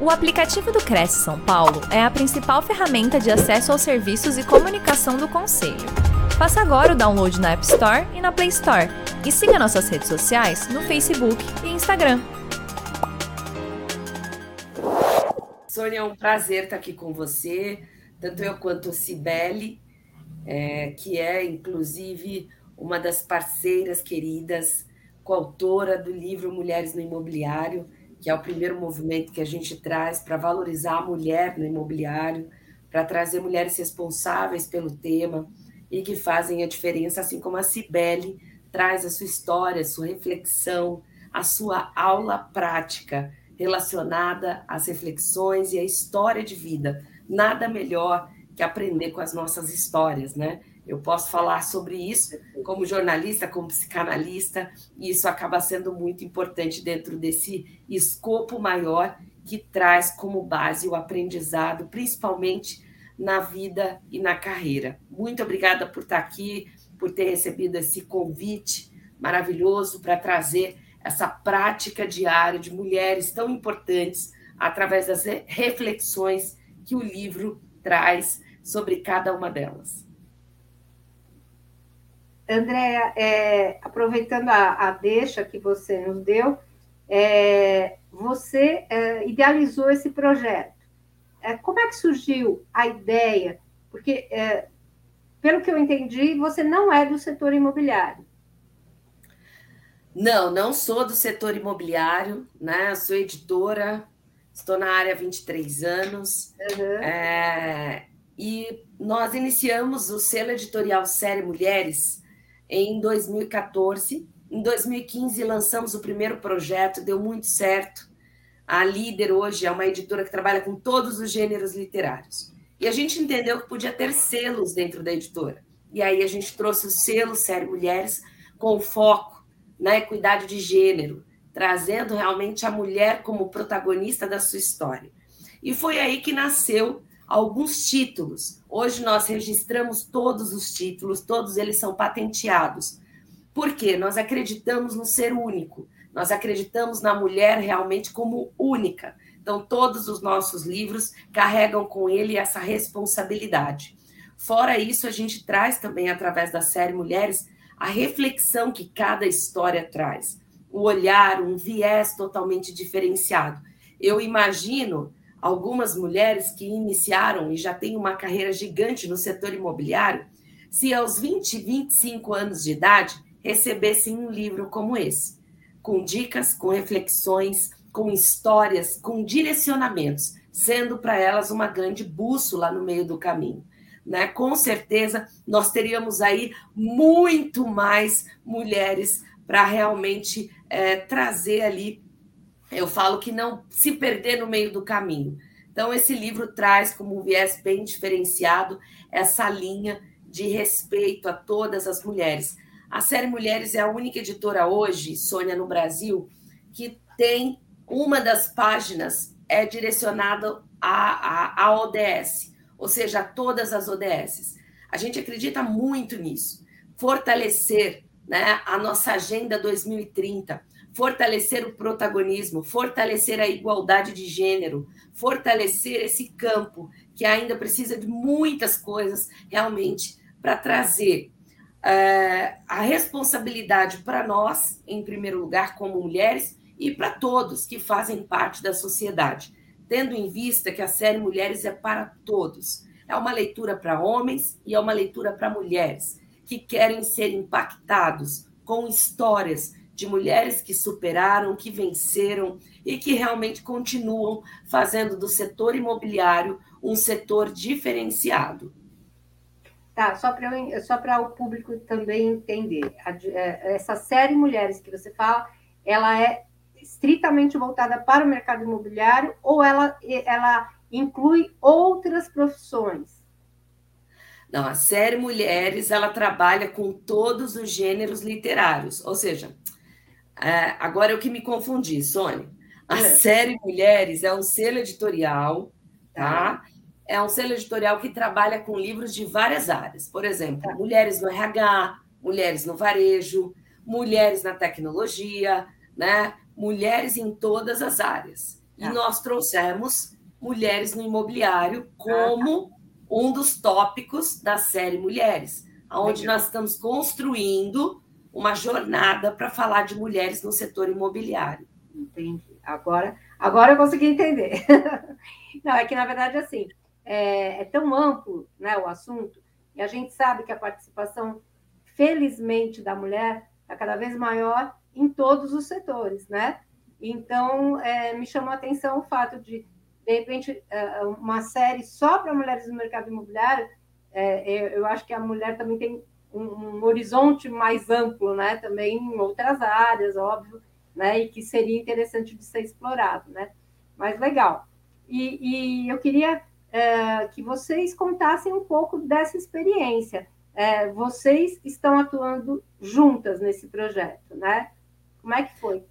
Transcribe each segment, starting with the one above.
O aplicativo do Cresce São Paulo é a principal ferramenta de acesso aos serviços e comunicação do Conselho. Faça agora o download na App Store e na Play Store. E siga nossas redes sociais no Facebook e Instagram. Sônia, é um prazer estar aqui com você, tanto eu quanto Cibele, é, que é, inclusive, uma das parceiras queridas, coautora do livro Mulheres no Imobiliário, que é o primeiro movimento que a gente traz para valorizar a mulher no imobiliário, para trazer mulheres responsáveis pelo tema e que fazem a diferença, assim como a Cibele traz a sua história, a sua reflexão, a sua aula prática relacionada às reflexões e à história de vida. Nada melhor que aprender com as nossas histórias, né? Eu posso falar sobre isso como jornalista, como psicanalista, e isso acaba sendo muito importante dentro desse escopo maior que traz como base o aprendizado, principalmente na vida e na carreira. Muito obrigada por estar aqui, por ter recebido esse convite maravilhoso para trazer essa prática diária de mulheres tão importantes através das reflexões que o livro traz sobre cada uma delas. Andréa, é, aproveitando a, a, deixa que você nos deu, é, você é, idealizou esse projeto. É, como é que surgiu a ideia? Porque, é, pelo que eu entendi, você não é do setor imobiliário. Não, não sou do setor imobiliário, né? Sou editora, estou na área há 23 anos. Uhum. e nós iniciamos o selo editorial Série Mulheres em 2014. Em 2015, lançamos o primeiro projeto, deu muito certo. A Líder hoje é uma editora que trabalha com todos os gêneros literários. E a gente entendeu que podia ter selos dentro da editora. E aí a gente trouxe o selo Série Mulheres com foco na equidade de gênero, trazendo realmente a mulher como protagonista da sua história. E foi aí que nasceu alguns títulos. Hoje nós registramos todos os títulos, todos eles são patenteados. Por quê? Nós acreditamos no ser único, nós acreditamos na mulher realmente como única. Então, todos os nossos livros carregam com ele essa responsabilidade. Fora isso, a gente traz também, através da série Mulheres, a reflexão que cada história traz, o olhar, um viés totalmente diferenciado. Eu imagino algumas mulheres que iniciaram e já têm uma carreira gigante no setor imobiliário, se aos 20, 25 anos de idade recebessem um livro como esse, com dicas, com reflexões, com histórias, com direcionamentos, sendo para elas uma grande bússola no meio do caminho. Né? Com certeza, nós teríamos aí muito mais mulheres para realmente é, trazer ali eu falo que não se perder no meio do caminho. Então, esse livro traz como um viés bem diferenciado essa linha de respeito a todas as mulheres. A série Mulheres é a única editora hoje, Sônia, no Brasil, que tem uma das páginas é direcionada à, à, ODS, ou seja, a todas as ODSs. A gente acredita muito nisso. Fortalecer né, a nossa Agenda 2030, fortalecer o protagonismo, fortalecer a igualdade de gênero, fortalecer esse campo que ainda precisa de muitas coisas realmente para trazer uh, a responsabilidade para nós, em primeiro lugar, como mulheres, e para todos que fazem parte da sociedade, tendo em vista que a série Mulheres é para todos. É uma leitura para homens e é uma leitura para mulheres que querem ser impactados com histórias de mulheres que superaram, que venceram e que realmente continuam fazendo do setor imobiliário um setor diferenciado. Tá, só para só o público também entender, é, essa série Mulheres que você fala, ela é estritamente voltada para o mercado imobiliário ou ela, ela inclui outras profissões? Não, a série Mulheres, ela trabalha com todos os gêneros literários, ou seja, é, agora eu que me confundi, Sônia. A é. série Mulheres é um selo editorial, tá? É um selo editorial que trabalha com livros de várias áreas. Por exemplo, tá. mulheres no RH, mulheres no varejo, mulheres na tecnologia, né? Mulheres em todas as áreas. E ah. nós trouxemos mulheres no imobiliário como um dos tópicos da série Mulheres, onde nós estamos construindo uma jornada para falar de mulheres no setor imobiliário. Entendi. Agora, agora eu consegui entender. Não, é que na verdade assim é, é tão amplo, né, o assunto e a gente sabe que a participação, felizmente, da mulher está cada vez maior em todos os setores, né? Então, é, me chamou a atenção o fato de, de repente, é, uma série só para mulheres no mercado imobiliário, é, eu acho que a mulher também tem um, um, horizonte mais amplo, né? Também em outras áreas, óbvio, né? E que seria interessante de ser explorado, né? Mas legal. E, e eu queria é, que vocês contassem um pouco dessa experiência. É, vocês estão atuando juntas nesse projeto, né? Como é que foi?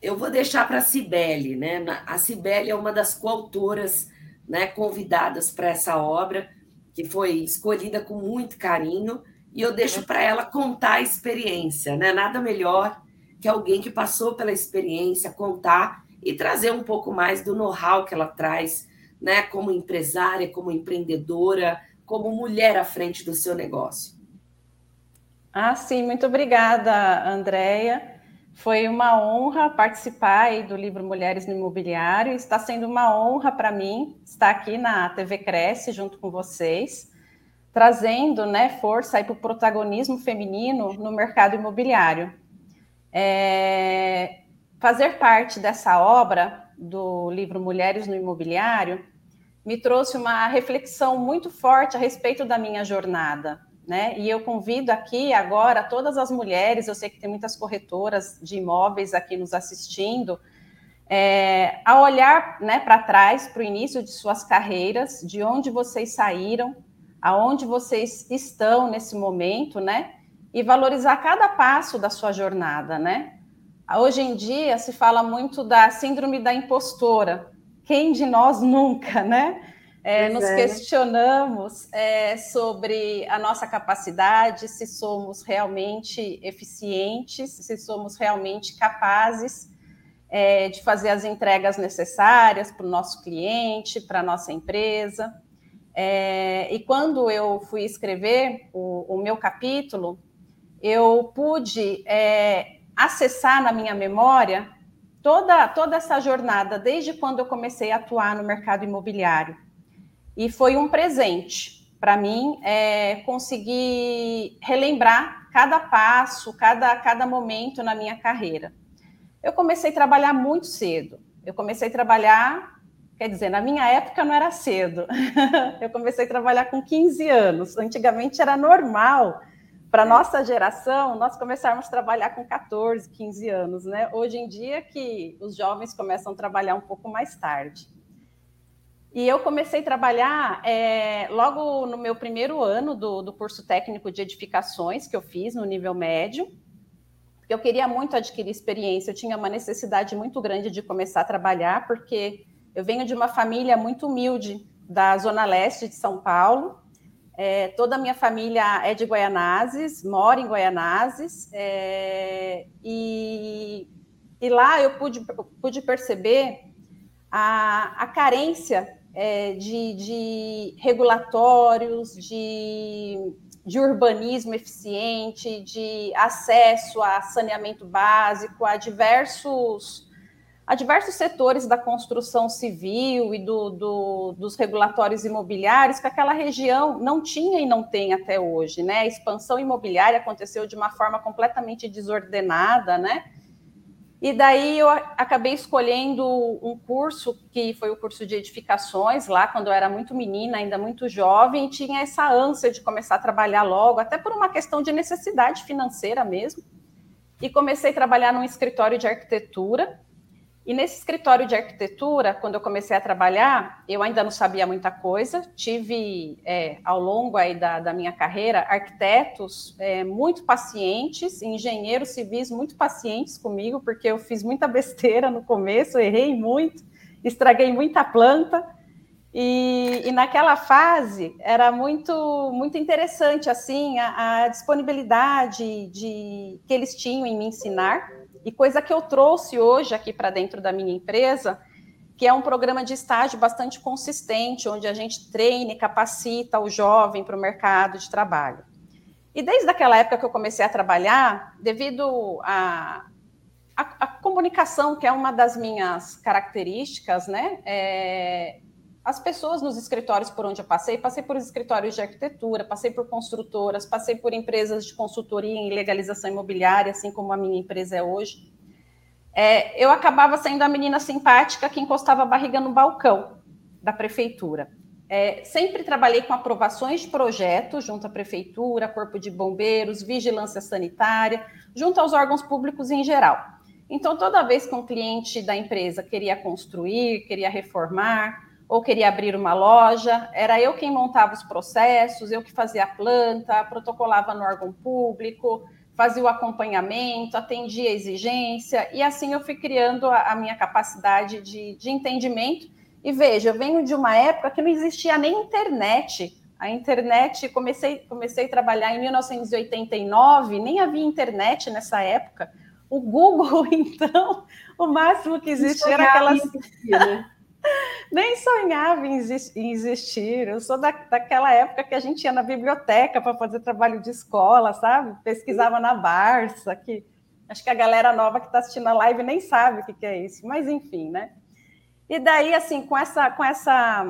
Eu vou deixar para a Cibele, né? A Cibele é uma das coautoras né, convidadas para essa obra, que foi escolhida com muito carinho, e eu deixo para ela contar a experiência, né? Nada melhor que alguém que passou pela experiência contar e trazer um pouco mais do know-how que ela traz né, como empresária, como empreendedora, como mulher à frente do seu negócio. Ah, sim, muito obrigada, Andréia. Foi uma honra participar do livro Mulheres no Imobiliário. Está sendo uma honra para mim estar aqui na TV Cresce junto com vocês, trazendo né, força para o protagonismo feminino no mercado imobiliário. É, fazer parte dessa obra do livro Mulheres no Imobiliário me trouxe uma reflexão muito forte a respeito da minha jornada. Né? E eu convido aqui agora todas as mulheres, eu sei que tem muitas corretoras de imóveis aqui nos assistindo, é, a olhar né, para trás, para o início de suas carreiras, de onde vocês saíram, aonde vocês estão nesse momento, né? E valorizar cada passo da sua jornada, né? Hoje em dia se fala muito da síndrome da impostora. Quem de nós nunca, né? É, nos é. questionamos é, sobre a nossa capacidade, se somos realmente eficientes, se somos realmente capazes é, de fazer as entregas necessárias para o nosso cliente, para a nossa empresa. É, e quando eu fui escrever o, o meu capítulo, eu pude é, acessar na minha memória toda, toda essa jornada, desde quando eu comecei a atuar no mercado imobiliário. E foi um presente para mim é, conseguir relembrar cada passo, cada, cada momento na minha carreira. Eu comecei a trabalhar muito cedo. Eu comecei a trabalhar, quer dizer, na minha época não era cedo. eu comecei a trabalhar com 15 anos. Antigamente era normal para a nossa geração, nós começarmos a trabalhar com 14, 15 anos, né? Hoje em dia que os jovens começam a trabalhar um pouco mais tarde. E eu comecei a trabalhar é, logo no meu primeiro ano do, do curso técnico de edificações que eu fiz no nível médio, eu queria muito adquirir experiência, eu tinha uma necessidade muito grande de começar a trabalhar, porque eu venho de uma família muito humilde da zona leste de São Paulo, é, toda a minha família é de Guaianazes, mora em Guaianazes, é, e, e, lá eu pude, pude perceber a, a carência é, de, de, regulatórios, de, de urbanismo eficiente, de acesso a saneamento básico, a diversos a diversos setores da construção civil e do, do, dos regulatórios imobiliários que aquela região não tinha e não tem até hoje, né? A expansão imobiliária aconteceu de uma forma completamente desordenada, né? E daí eu acabei escolhendo um curso que foi o curso de edificações lá quando eu era muito menina, ainda muito jovem, tinha essa ânsia de começar a trabalhar logo, até por uma questão de necessidade financeira mesmo. E comecei a trabalhar num escritório de arquitetura e nesse escritório de arquitetura, quando eu comecei a trabalhar, eu ainda não sabia muita coisa. Tive, é, ao longo aí da, da minha carreira, arquitetos é, muito pacientes, engenheiros civis muito pacientes comigo, porque eu fiz muita besteira no começo, errei muito, estraguei muita planta. E, e naquela fase era muito, muito interessante assim a, a disponibilidade de, que eles tinham em me ensinar e coisa que eu trouxe hoje aqui para dentro da minha empresa, que é um programa de estágio bastante consistente, onde a gente treina e capacita o jovem para o mercado de trabalho. E desde aquela época que eu comecei a trabalhar, devido a, a, a comunicação, que é uma das minhas características, né? É, as pessoas nos escritórios por onde eu passei, passei por escritórios de arquitetura, passei por construtoras, passei por empresas de consultoria em legalização imobiliária, assim como a minha empresa é hoje. É, eu acabava sendo a menina simpática que encostava a barriga no balcão da prefeitura. É, sempre trabalhei com aprovações de projetos junto à prefeitura, corpo de bombeiros, vigilância sanitária, junto aos órgãos públicos em geral. Então, toda vez que um cliente da empresa queria construir, queria reformar ou queria abrir uma loja, era eu quem montava os processos, eu que fazia a planta, protocolava no órgão público, fazia o acompanhamento, atendia a exigência, e assim eu fui criando a, a minha capacidade de, de entendimento e veja, eu venho de uma época que não existia nem internet. A internet, comecei, comecei a trabalhar em 1989, nem havia internet nessa época. O Google, então, o máximo que existia era aquelas. Né? Nem sonhava em existir. Eu sou da, daquela época que a gente ia na biblioteca para fazer trabalho de escola, sabe? Pesquisava na Barça, que acho que a galera nova que está assistindo a live nem sabe o que, que é isso, mas enfim, né? E daí, assim, com essa, com essa,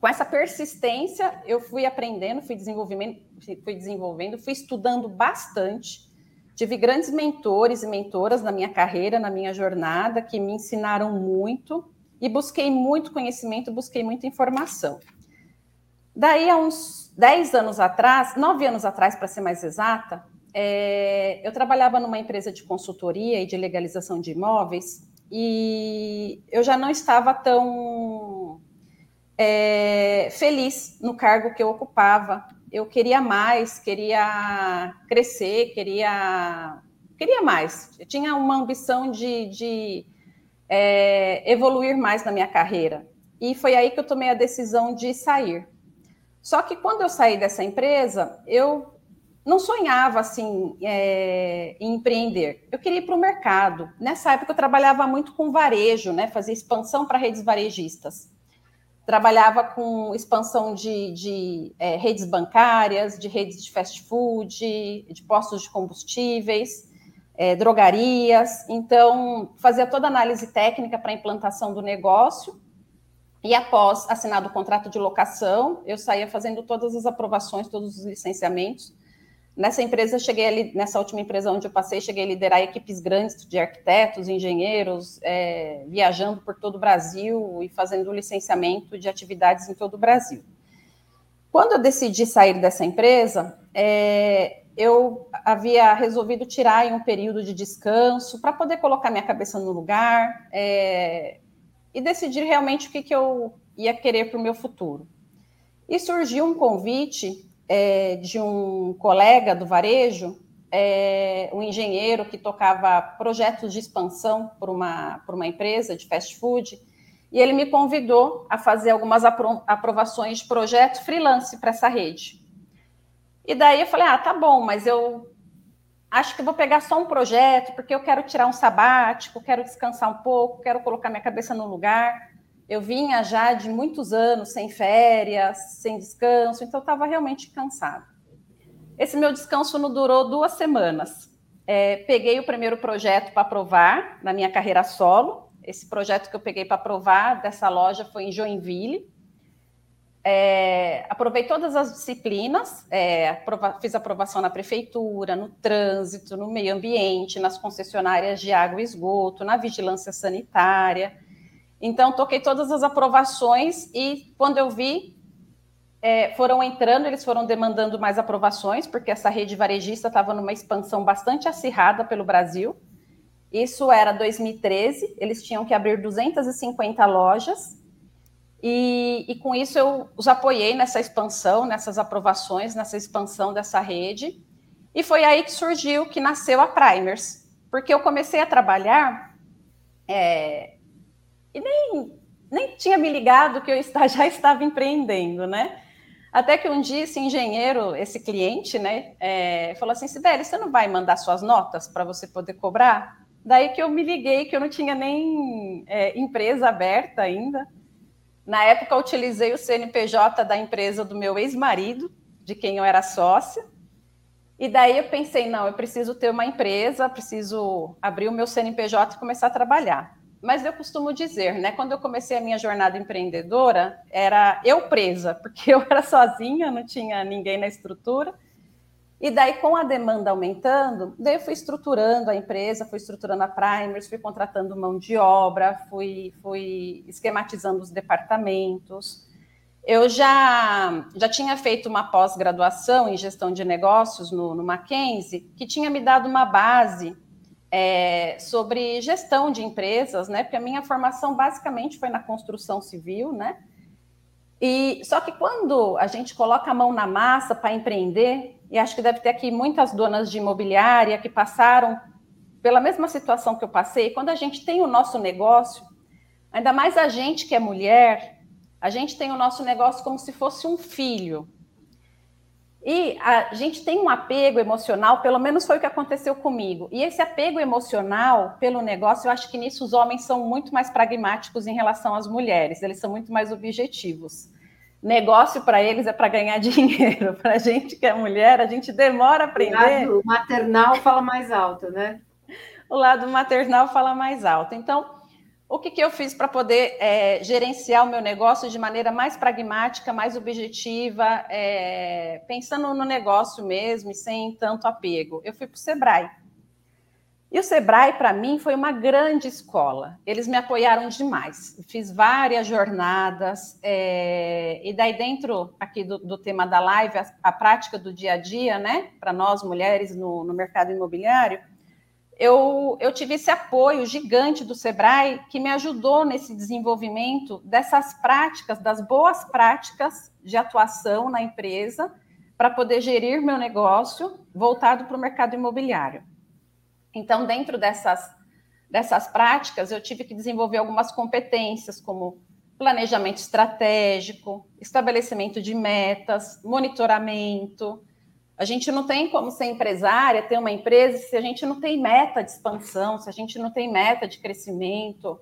com essa persistência, eu fui aprendendo, fui desenvolvendo, fui desenvolvendo, fui estudando bastante. Tive grandes mentores e mentoras na minha carreira, na minha jornada, que me ensinaram muito e busquei muito conhecimento, busquei muita informação. Daí, há uns 10 anos atrás, 9 anos atrás, para ser mais exata, é, eu trabalhava numa empresa de consultoria e de legalização de imóveis e eu já não estava tão é, feliz no cargo que eu ocupava. Eu queria mais, queria crescer, queria, queria mais. Eu tinha uma ambição de, de é, evoluir mais na minha carreira. E foi aí que eu tomei a decisão de sair. Só que quando eu saí dessa empresa, eu não sonhava assim é, em empreender. Eu queria ir para o mercado. Nessa época eu trabalhava muito com varejo, né? Fazia expansão para redes varejistas. Trabalhava com expansão de, de é, redes bancárias, de redes de fast food, de postos de combustíveis, é, drogarias. Então, fazia toda a análise técnica para a implantação do negócio. E após assinado o contrato de locação, eu saía fazendo todas as aprovações, todos os licenciamentos Nessa empresa, cheguei ali, nessa última empresa onde eu passei, cheguei a liderar equipes grandes de arquitetos, engenheiros, é, viajando por todo o Brasil e fazendo licenciamento de atividades em todo o Brasil. Quando eu decidi sair dessa empresa, é, eu havia resolvido tirar um período de descanso para poder colocar minha cabeça no lugar é, e decidir realmente o que, que eu ia querer para o meu futuro. E surgiu um convite é, de um colega do varejo, é, um engenheiro que tocava projetos de expansão por uma, por uma empresa de fast food, e ele me convidou a fazer algumas apro aprovações de projetos freelance para essa rede. E daí eu falei, ah, tá bom, mas eu acho que vou pegar só um projeto, porque eu quero tirar um sabático, quero descansar um pouco, quero colocar minha cabeça no lugar. Eu vinha já de muitos anos sem férias, sem descanso, então eu estava realmente cansada. Esse meu descanso não durou duas semanas. É, peguei o primeiro projeto para aprovar na minha carreira solo. Esse projeto que eu peguei para aprovar dessa loja foi em Joinville. É, aprovei todas as disciplinas, é, aprova fiz aprovação na prefeitura, no trânsito, no meio ambiente, nas concessionárias de água e esgoto, na vigilância sanitária. Então, toquei todas as aprovações e quando eu vi, é, foram entrando, eles foram demandando mais aprovações, porque essa rede varejista estava numa expansão bastante acirrada pelo Brasil. Isso era 2013, eles tinham que abrir 250 lojas, e, e, com isso eu os apoiei nessa expansão, nessas aprovações, nessa expansão dessa rede. E foi aí que surgiu, que nasceu a Primers, porque eu comecei a trabalhar é, e nem, nem tinha me ligado que eu já estava empreendendo, né? Até que um dia esse engenheiro, esse cliente, né, é, falou assim: Sibeli, você não vai mandar suas notas para você poder cobrar? Daí que eu me liguei que eu não tinha nem é, empresa aberta ainda. Na época, utilizei o CNPJ da empresa do meu ex-marido, de quem eu era sócia. E daí eu pensei, não, eu preciso ter uma empresa, preciso abrir o meu CNPJ e começar a trabalhar. Mas eu costumo dizer, né, quando eu comecei a minha jornada empreendedora, era eu presa, porque eu era sozinha, não tinha ninguém na estrutura. E daí, com a demanda aumentando, daí eu fui estruturando a empresa, fui estruturando a Primers, fui contratando mão de obra, fui, fui esquematizando os departamentos. Eu já, já tinha feito uma pós-graduação em gestão de negócios no, no Mackenzie, que tinha me dado uma base é, sobre gestão de empresas, né? Porque a minha formação basicamente foi na construção civil, né? E só que quando a gente coloca a mão na massa para empreender, e acho que deve ter aqui muitas donas de imobiliária que passaram pela mesma situação que eu passei. Quando a gente tem o nosso negócio, ainda mais a gente que é mulher, a gente tem o nosso negócio como se fosse um filho. E a gente tem um apego emocional, pelo menos foi o que aconteceu comigo. E esse apego emocional pelo negócio, eu acho que nisso os homens são muito mais pragmáticos em relação às mulheres, eles são muito mais objetivos negócio para eles é para ganhar dinheiro. Para a gente que é mulher, a gente demora a aprender. O lado maternal fala mais alto, né? O lado maternal fala mais alto. Então, o que, que eu fiz para poder é, gerenciar o meu negócio de maneira mais pragmática, mais objetiva, é, pensando no negócio mesmo e sem tanto apego? Eu fui para o Sebrae. E o Sebrae, para mim, foi uma grande escola. Eles me apoiaram demais. Fiz várias jornadas, é... e daí, dentro aqui do, do tema da live, a, a, prática do dia a dia, né, para nós mulheres no, no mercado imobiliário, eu, eu, tive esse apoio gigante do Sebrae que me ajudou nesse desenvolvimento dessas práticas, das boas práticas de atuação na empresa, para poder gerir meu negócio voltado para o mercado imobiliário. Então, dentro dessas, dessas práticas, eu tive que desenvolver algumas competências, como planejamento estratégico, estabelecimento de metas, monitoramento. A gente não tem como ser empresária, ter uma empresa, se a gente não tem meta de expansão, se a gente não tem meta de crescimento.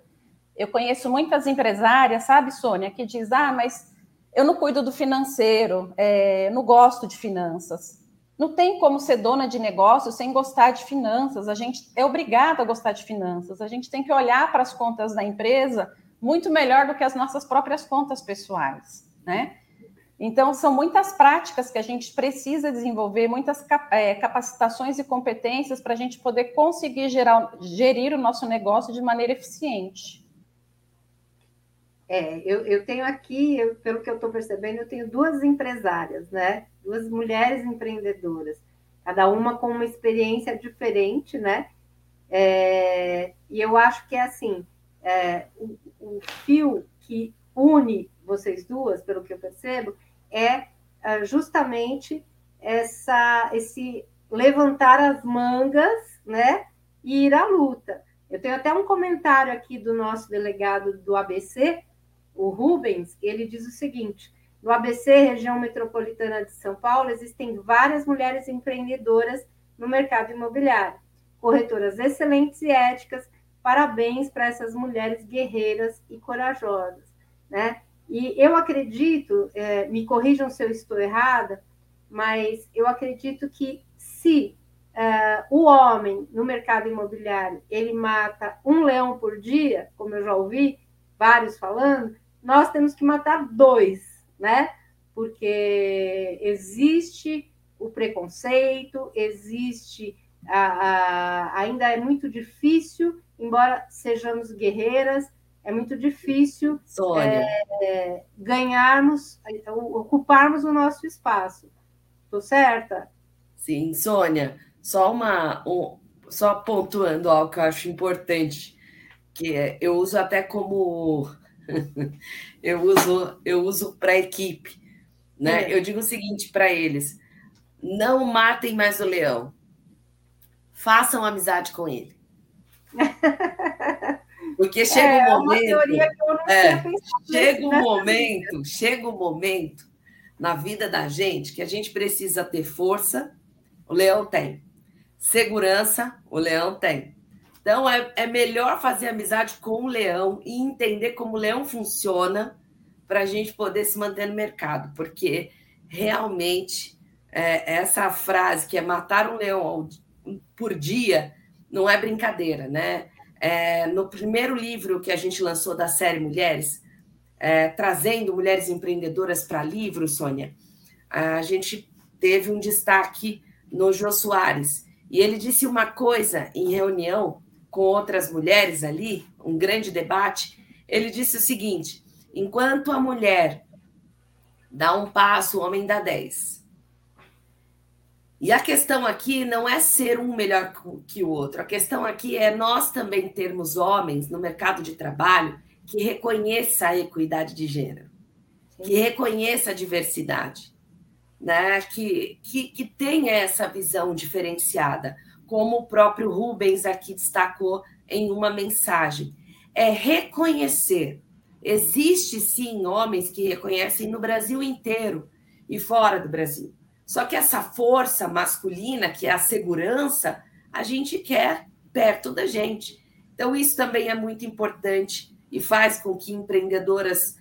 Eu conheço muitas empresárias, sabe, Sônia, que diz: ah, mas eu não cuido do financeiro, é, não gosto de finanças. Não tem como ser dona de negócio sem gostar de finanças. A gente é obrigado a gostar de finanças. A gente tem que olhar para as contas da empresa muito melhor do que as nossas próprias contas pessoais, né? Então, são muitas práticas que a gente precisa desenvolver, muitas é, capacitações e competências para a gente poder conseguir gerar, gerir o nosso negócio de maneira eficiente. É, eu, eu tenho aqui, eu, pelo que eu estou percebendo, eu tenho duas empresárias, né? Duas mulheres empreendedoras, cada uma com uma experiência diferente, né? É, e eu acho que é assim, é, o, o, fio que une vocês duas, pelo que eu percebo, é, é justamente essa, esse levantar as mangas, né? E ir à luta. Eu tenho até um comentário aqui do nosso delegado do ABC, o Rubens, ele diz o seguinte: no ABC, região metropolitana de São Paulo, existem várias mulheres empreendedoras no mercado imobiliário, corretoras excelentes e éticas. Parabéns para essas mulheres guerreiras e corajosas, né? E eu acredito, é, me corrijam se eu estou errada, mas eu acredito que se é, o homem no mercado imobiliário ele mata um leão por dia, como eu já ouvi vários falando, nós temos que matar dois né? Porque existe o preconceito, existe a, a, ainda é muito difícil, embora sejamos guerreiras, é muito difícil é, ganharmos, ocuparmos o nosso espaço. Estou certa? Sim, Sônia, só uma um, só pontuando algo que eu acho importante, que é, eu uso até como eu uso eu uso para equipe, né? É. Eu digo o seguinte para eles: não matem mais o leão, façam amizade com ele. Porque chega é, um momento, é, chega um né? momento, chega um momento na vida da gente que a gente precisa ter força, o leão tem. Segurança, o leão tem. Então, é, é melhor fazer amizade com o leão e entender como o leão funciona para a gente poder se manter no mercado, porque realmente é, essa frase que é matar um leão por dia não é brincadeira, né? É, no primeiro livro que a gente lançou da série Mulheres, é, trazendo mulheres empreendedoras para livro, Sônia, a gente teve um destaque no Jô Soares. E ele disse uma coisa em reunião com outras mulheres ali, um grande debate. Ele disse o seguinte: enquanto a mulher dá um passo, o homem dá dez. E a questão aqui não é ser um melhor que o outro. A questão aqui é nós também termos homens no mercado de trabalho que reconheça a equidade de gênero, que reconheça a diversidade, né? que, que, que tenha essa visão diferenciada, como o próprio Rubens aqui destacou em uma mensagem. É reconhecer. Existe sim homens que reconhecem no Brasil inteiro e fora do Brasil. Só que essa força masculina, que é a segurança, a gente quer perto da gente. Então, isso também é muito importante e faz com que empreendedoras,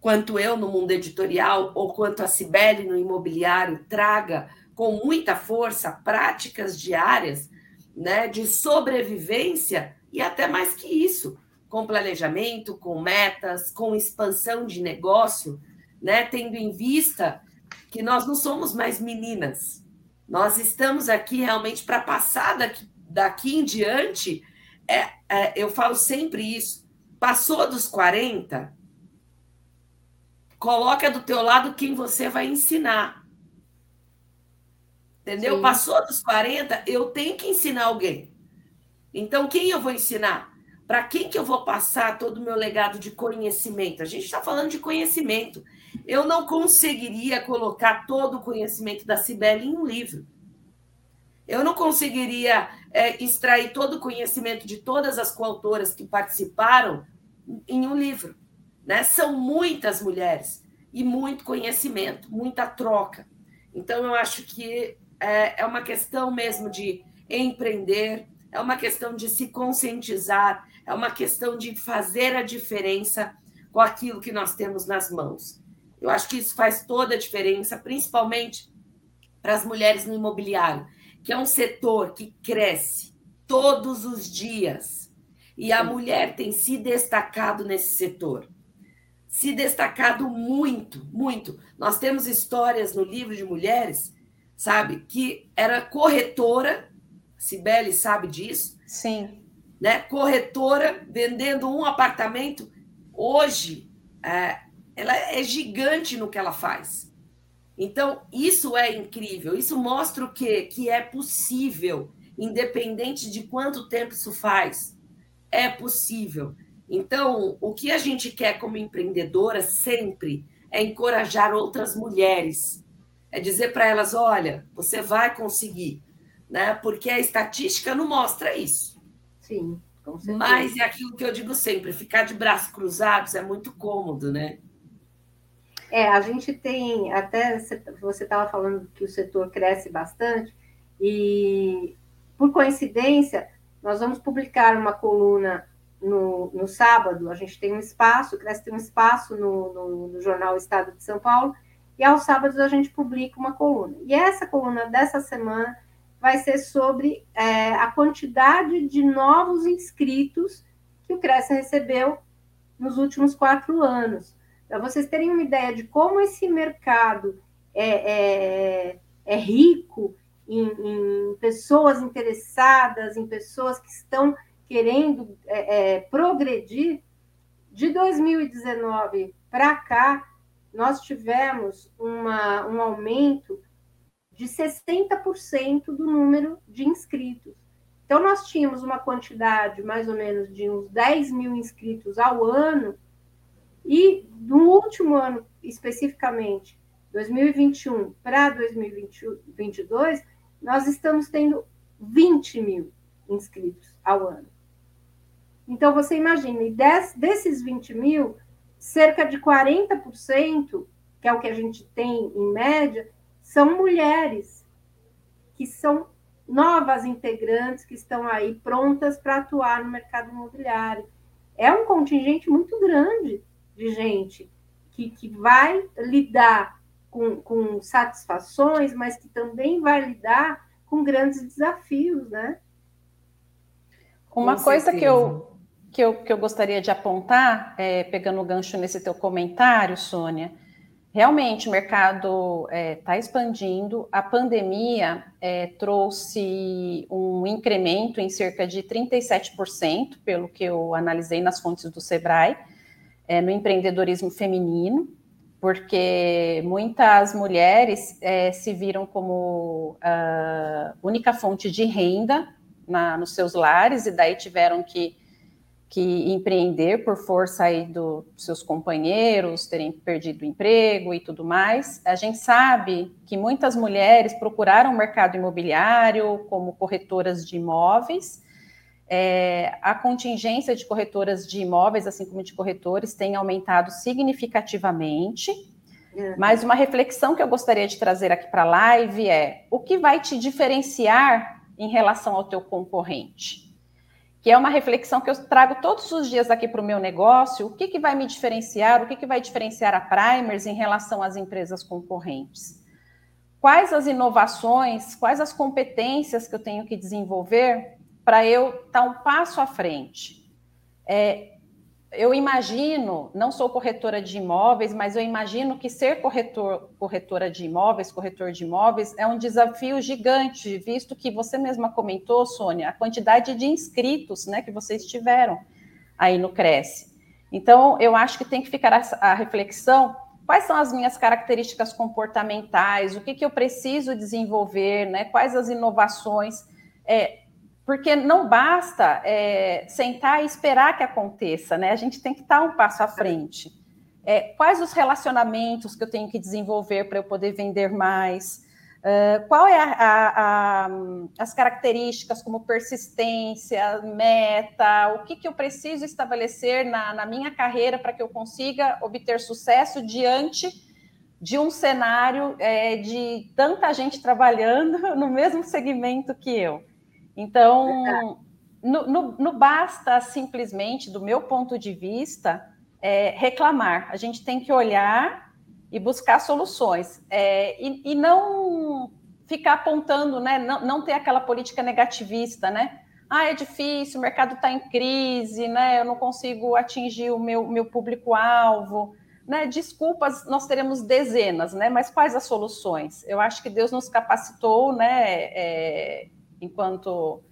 quanto eu no mundo editorial, ou quanto a Cibele no imobiliário, traga com muita força práticas diárias né, de sobrevivência e até mais que isso, com planejamento, com metas, com expansão de negócio, né, tendo em vista que nós não somos mais meninas. Nós estamos aqui realmente para passar daqui, daqui em diante. É, é, eu falo sempre isso. Passou dos 40, coloca do teu lado quem você vai ensinar. Entendeu? Sim. Passou dos 40, eu tenho que ensinar alguém. Então, quem eu vou ensinar? Para quem que eu vou passar todo o meu legado de conhecimento? A gente está falando de conhecimento. Eu não conseguiria colocar todo o conhecimento da Cibele em um livro. Eu não conseguiria é, extrair todo o conhecimento de todas as coautoras que participaram em um livro. Né? São muitas mulheres e muito conhecimento, muita troca. Então, eu acho que é, é uma questão mesmo de empreender, é uma questão de se conscientizar, é uma questão de fazer a diferença com aquilo que nós temos nas mãos. Eu acho que isso faz toda a diferença, principalmente para as mulheres no imobiliário, que é um setor que cresce todos os dias. E a mulher tem se destacado nesse setor. Se destacado muito, muito. Nós temos histórias no livro de mulheres, sabe, que era corretora, Cibele sabe disso. Sim. Né? Corretora vendendo um apartamento. Hoje, é, ela é gigante no que ela faz. Então, isso é incrível. Isso mostra o quê? Que é possível, independente de quanto tempo isso faz. É possível. Então, o que a gente quer como empreendedora sempre é encorajar outras mulheres. É dizer para elas: olha, você vai conseguir. Né? Porque a estatística não mostra isso. Sim. Mas é aquilo que eu digo sempre: ficar de braços cruzados é muito cômodo, né? É, a gente tem, até você estava falando que o setor cresce bastante, e por coincidência, nós vamos publicar uma coluna no, no sábado, a gente tem um espaço, cresce tem um espaço no, no, no jornal Estado de São Paulo, e aos sábados a gente publica uma coluna. E essa coluna dessa semana vai ser sobre é, a quantidade de novos inscritos que o Cresce recebeu nos últimos quatro anos. Para vocês terem uma ideia de como esse mercado é, é, é rico em, em, pessoas interessadas, em pessoas que estão querendo é, é progredir, de 2019 para cá, nós tivemos uma, um aumento de 60% do número de inscritos. Então, nós tínhamos uma quantidade mais ou menos de uns 10 mil inscritos ao ano e no último ano, especificamente, 2021 para 2022, nós estamos tendo 20 mil inscritos ao ano. Então, você imagine, desses 20 mil, cerca de 40%, que é o que a gente tem em média, são mulheres que são novas integrantes que estão aí prontas para atuar no mercado imobiliário. É um contingente muito grande de gente que, que vai lidar com, com satisfações, mas que também vai lidar com grandes desafios, né? Uma com coisa que eu, que, eu, que eu gostaria de apontar, é, pegando o gancho nesse teu comentário, Sônia, Realmente, o mercado está é, tá expandindo. A pandemia é, trouxe um incremento em cerca de 37%, pelo que eu analisei nas fontes do Sebrae, é, no empreendedorismo feminino, porque muitas mulheres é, se viram como a única fonte de renda na, nos seus lares e daí tiveram que que empreender por força aí dos seus companheiros terem perdido o emprego e tudo mais. A gente sabe que muitas mulheres procuraram o mercado imobiliário como corretoras de imóveis. É, a contingência de corretoras de imóveis, assim como de corretores, tem aumentado significativamente. Uhum. Mas uma reflexão que eu gostaria de trazer aqui para a live é: o que vai te diferenciar em relação ao teu concorrente? Que é uma reflexão que eu trago todos os dias aqui para o meu negócio. O que, que vai me diferenciar? O que, que vai diferenciar a Primers em relação às empresas concorrentes? Quais as inovações, quais as competências que eu tenho que desenvolver para eu estar um passo à frente? É, eu imagino, não sou corretora de imóveis, mas eu imagino que ser corretor, corretora de imóveis, corretor de imóveis, é um desafio gigante, visto que você mesma comentou, Sônia, a quantidade de inscritos né, que vocês tiveram aí no Cresce. Então, eu acho que tem que ficar a, a reflexão: quais são as minhas características comportamentais, o que, que eu preciso desenvolver, né, quais as inovações. É, porque não basta é, sentar e esperar que aconteça, né? A gente tem que estar um passo à frente. É, quais os relacionamentos que eu tenho que desenvolver para eu poder vender mais? Uh, qual é a, a, a, as características como persistência, meta, o que, que eu preciso estabelecer na, na minha carreira para que eu consiga obter sucesso diante de um cenário é, de tanta gente trabalhando no mesmo segmento que eu. Então, não basta simplesmente, do meu ponto de vista, é, reclamar. A gente tem que olhar e buscar soluções. É, e, e, não ficar apontando, né? Não, não, ter aquela política negativista, né? Ah, é difícil, o mercado está em crise, né? Eu não consigo atingir o meu, meu público-alvo. Né, desculpas, nós teremos dezenas, né? Mas quais as soluções? Eu acho que Deus nos capacitou, né? É, enquanto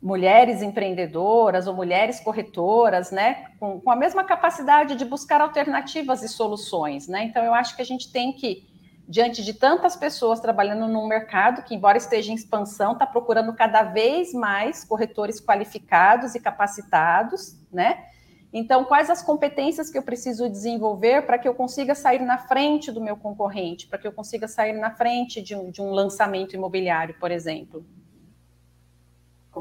mulheres empreendedoras ou mulheres corretoras, né, com, com, a mesma capacidade de buscar alternativas e soluções, né? Então eu acho que a gente tem que, diante de tantas pessoas trabalhando num mercado que, embora esteja em expansão, está procurando cada vez mais corretores qualificados e capacitados, né? Então, quais as competências que eu preciso desenvolver para que eu consiga sair na frente do meu concorrente, para que eu consiga sair na frente de um, de um lançamento imobiliário, por exemplo?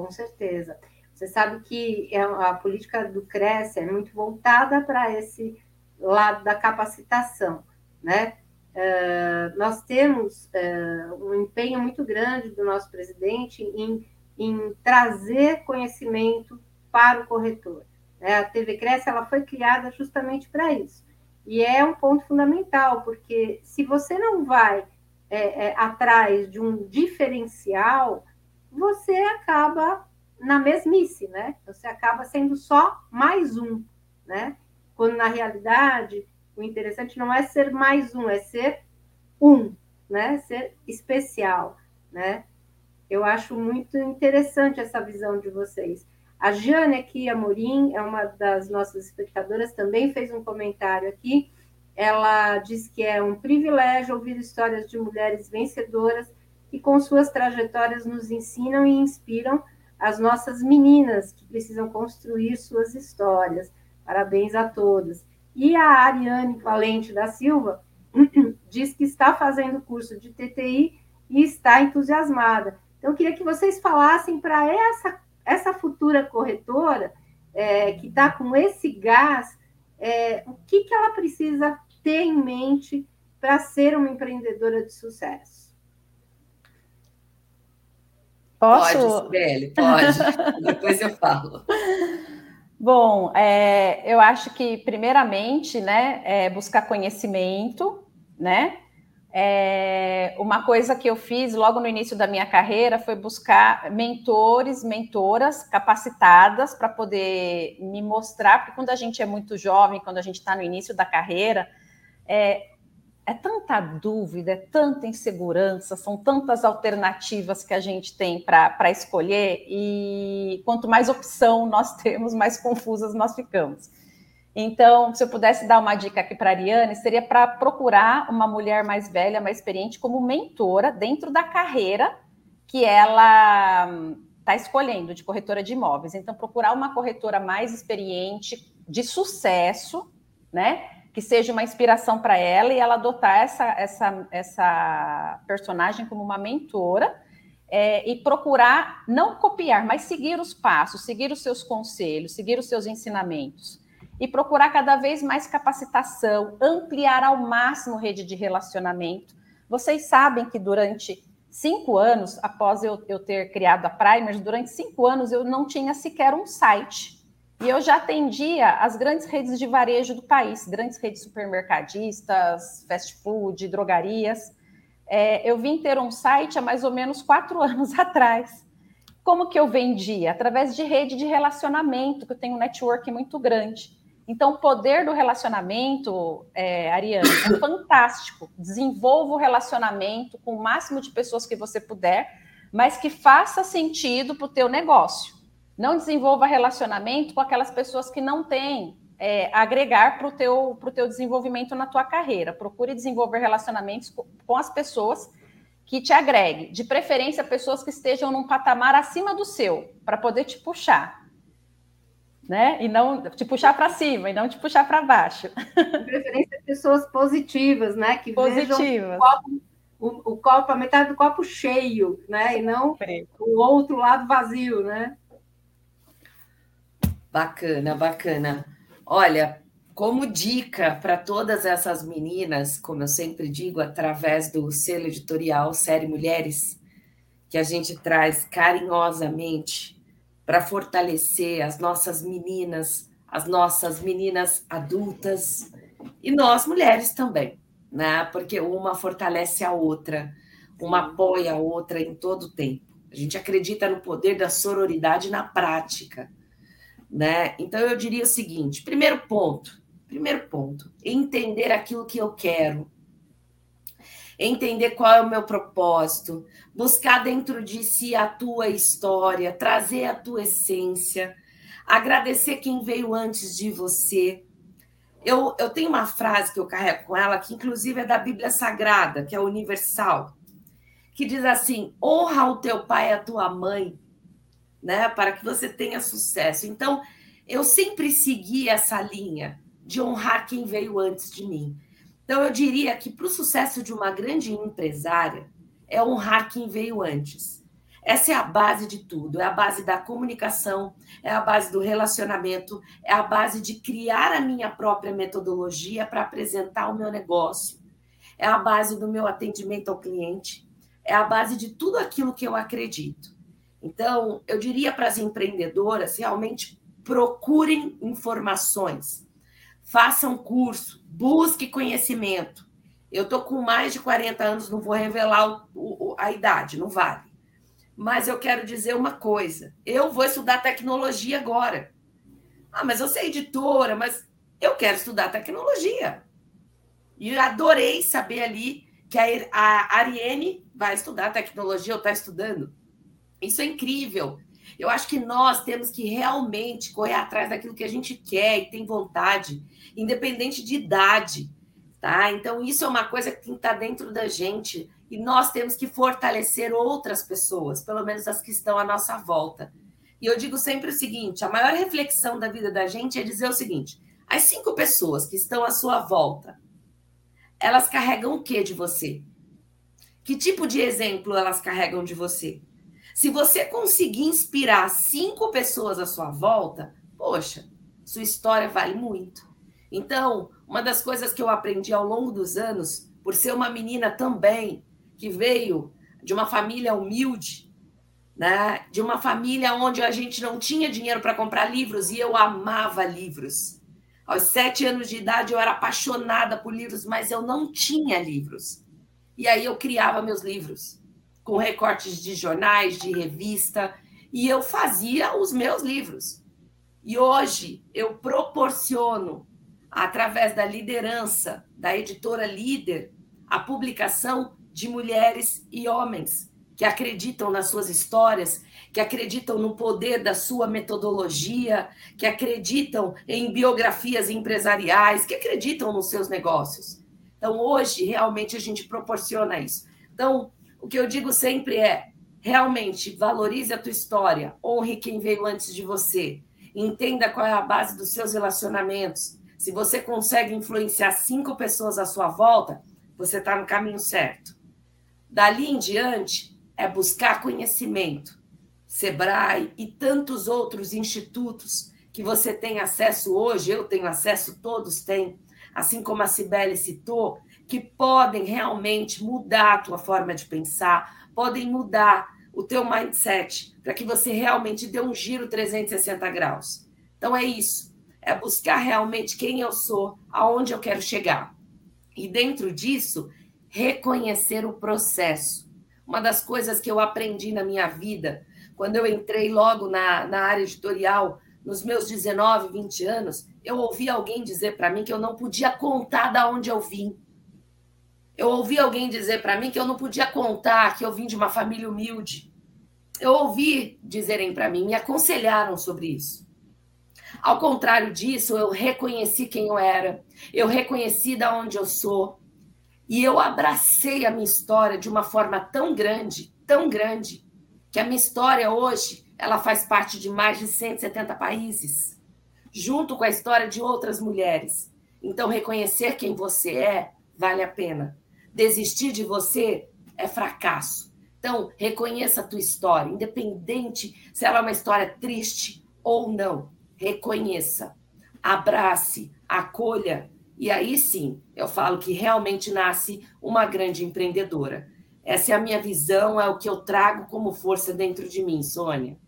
Com certeza. Você sabe que é a política do Cresce é muito voltada para esse lado da capacitação, né? Uh, nós temos uh, um empenho muito grande do nosso presidente em, em trazer conhecimento para o corretor. Né? A TV Cresce ela foi criada justamente para isso. E é um ponto fundamental, porque se você não vai é, é, atrás de um diferencial, você acaba na mesmice, né? Você acaba sendo só mais um, né? Quando na realidade o interessante não é ser mais um, é ser um, né? Ser especial, né? Eu acho muito interessante essa visão de vocês. A Jane aqui, Amorim, é uma das nossas espectadoras, também fez um comentário aqui. Ela diz que é um privilégio ouvir histórias de mulheres vencedoras que com suas trajetórias nos ensinam e inspiram as nossas meninas que precisam construir suas histórias. Parabéns a todas. E a Ariane Valente da Silva diz que está fazendo curso de TTI e está entusiasmada. Então, eu queria que vocês falassem para essa, essa futura corretora é, que está com esse gás, é, o que, que ela precisa ter em mente para ser uma empreendedora de sucesso. Posso? Pode, Sibeli, pode. Depois eu falo. Bom, é, eu acho que, primeiramente, né, é buscar conhecimento, né? É, uma coisa que eu fiz logo no início da minha carreira foi buscar mentores, mentoras capacitadas para poder me mostrar, porque quando a gente é muito jovem, quando a gente está no início da carreira, é, é tanta dúvida, é tanta insegurança, são tantas alternativas que a gente tem para escolher, e quanto mais opção nós temos, mais confusas nós ficamos. Então, se eu pudesse dar uma dica aqui para a Ariane, seria para procurar uma mulher mais velha, mais experiente, como mentora dentro da carreira que ela está escolhendo de corretora de imóveis. Então, procurar uma corretora mais experiente, de sucesso, né? Que seja uma inspiração para ela e ela adotar essa, essa, essa personagem como uma mentora é, e procurar não copiar, mas seguir os passos, seguir os seus conselhos, seguir os seus ensinamentos e procurar cada vez mais capacitação, ampliar ao máximo rede de relacionamento. Vocês sabem que durante cinco anos, após eu, eu ter criado a Primers, durante cinco anos eu não tinha sequer um site. E eu já atendia as grandes redes de varejo do país, grandes redes supermercadistas, fast food, drogarias. É, eu vim ter um site há mais ou menos quatro anos atrás. Como que eu vendia? Através de rede de relacionamento, que eu tenho um network muito grande. Então, o poder do relacionamento, é, Ariane, é fantástico. Desenvolva o relacionamento com o máximo de pessoas que você puder, mas que faça sentido para o teu negócio. Não desenvolva relacionamento com aquelas pessoas que não têm é, agregar para o teu, teu desenvolvimento na tua carreira. Procure desenvolver relacionamentos com, com as pessoas que te agreguem, de preferência pessoas que estejam num patamar acima do seu, para poder te puxar. Né? E não te puxar para cima e não te puxar para baixo. De preferência pessoas positivas, né? Que positivas. vejam o copo, o, o copo, a metade do copo cheio, né? E não o outro lado vazio, né? Bacana, bacana. Olha, como dica para todas essas meninas, como eu sempre digo, através do selo editorial Série Mulheres, que a gente traz carinhosamente para fortalecer as nossas meninas, as nossas meninas adultas e nós mulheres também, né? Porque uma fortalece a outra, uma apoia a outra em todo o tempo. A gente acredita no poder da sororidade na prática né? Então eu diria o seguinte: primeiro ponto, primeiro ponto, entender aquilo que eu quero, entender qual é o meu propósito, buscar dentro de si a tua história, trazer a tua essência, agradecer quem veio antes de você. Eu, eu tenho uma frase que eu carrego com ela, que inclusive é da Bíblia Sagrada, que é universal, que diz assim: honra o teu pai e a tua mãe, né, para que você tenha sucesso. Então, eu sempre segui essa linha de honrar quem veio antes de mim. Então, eu diria que para o sucesso de uma grande empresária é honrar quem veio antes. Essa é a base de tudo, é a base da comunicação, é a base do relacionamento, é a base de criar a minha própria metodologia para apresentar o meu negócio, é a base do meu atendimento ao cliente, é a base de tudo aquilo que eu acredito. Então, eu diria para as empreendedoras realmente procurem informações, façam curso, busque conhecimento. Eu estou com mais de 40 anos, não vou revelar o, o, a idade, não vale. Mas eu quero dizer uma coisa: eu vou estudar tecnologia agora. Ah, mas eu sou editora, mas eu quero estudar tecnologia. E adorei saber ali que a, a Ariane vai estudar tecnologia ou está estudando. Isso é incrível. Eu acho que nós temos que realmente correr atrás daquilo que a gente quer e tem vontade, independente de idade, tá? Então, isso é uma coisa que está dentro da gente e nós temos que fortalecer outras pessoas, pelo menos as que estão à nossa volta. E eu digo sempre o seguinte: a maior reflexão da vida da gente é dizer o seguinte: as cinco pessoas que estão à sua volta, elas carregam o que de você? Que tipo de exemplo elas carregam de você? Se você conseguir inspirar cinco pessoas à sua volta, poxa, sua história vale muito. Então, uma das coisas que eu aprendi ao longo dos anos, por ser uma menina também que veio de uma família humilde, né? De uma família onde a gente não tinha dinheiro para comprar livros e eu amava livros. Aos sete anos de idade eu era apaixonada por livros, mas eu não tinha livros. E aí eu criava meus livros com recortes de jornais, de revista, e eu fazia os meus livros. E hoje eu proporciono, através da liderança da editora Líder, a publicação de mulheres e homens que acreditam nas suas histórias, que acreditam no poder da sua metodologia, que acreditam em biografias empresariais, que acreditam nos seus negócios. Então, hoje, realmente, a gente proporciona isso. Então, o que eu digo sempre é: realmente valorize a tua história, honre quem veio antes de você, entenda qual é a base dos seus relacionamentos. Se você consegue influenciar cinco pessoas à sua volta, você está no caminho certo. Dali em diante, é buscar conhecimento. Sebrae e tantos outros institutos que você tem acesso hoje, eu tenho acesso, todos têm, assim como a Cibele citou, que podem realmente mudar a tua forma de pensar, podem mudar o teu mindset, para que você realmente dê um giro 360 graus. Então é isso, é buscar realmente quem eu sou, aonde eu quero chegar. E dentro disso, reconhecer o processo uma das coisas que eu aprendi na minha vida, quando eu entrei logo na, na área editorial, nos meus 19, 20 anos, eu ouvi alguém dizer para mim que eu não podia contar da onde eu vim. Eu ouvi alguém dizer para mim que eu não podia contar que eu vim de uma família humilde. Eu ouvi dizerem para mim, me aconselharam sobre isso. Ao contrário disso, eu reconheci quem eu era, eu reconheci da onde eu sou, e eu abracei a minha história de uma forma tão grande, tão grande, que a minha história hoje, ela faz parte de mais de 170 países, junto com a história de outras mulheres. Então, reconhecer quem você é vale a pena. Desistir de você é fracasso. Então, reconheça a tua história, independente se ela é uma história triste ou não. Reconheça, abrace, acolha e aí sim, eu falo que realmente nasce uma grande empreendedora. Essa é a minha visão, é o que eu trago como força dentro de mim, Sônia.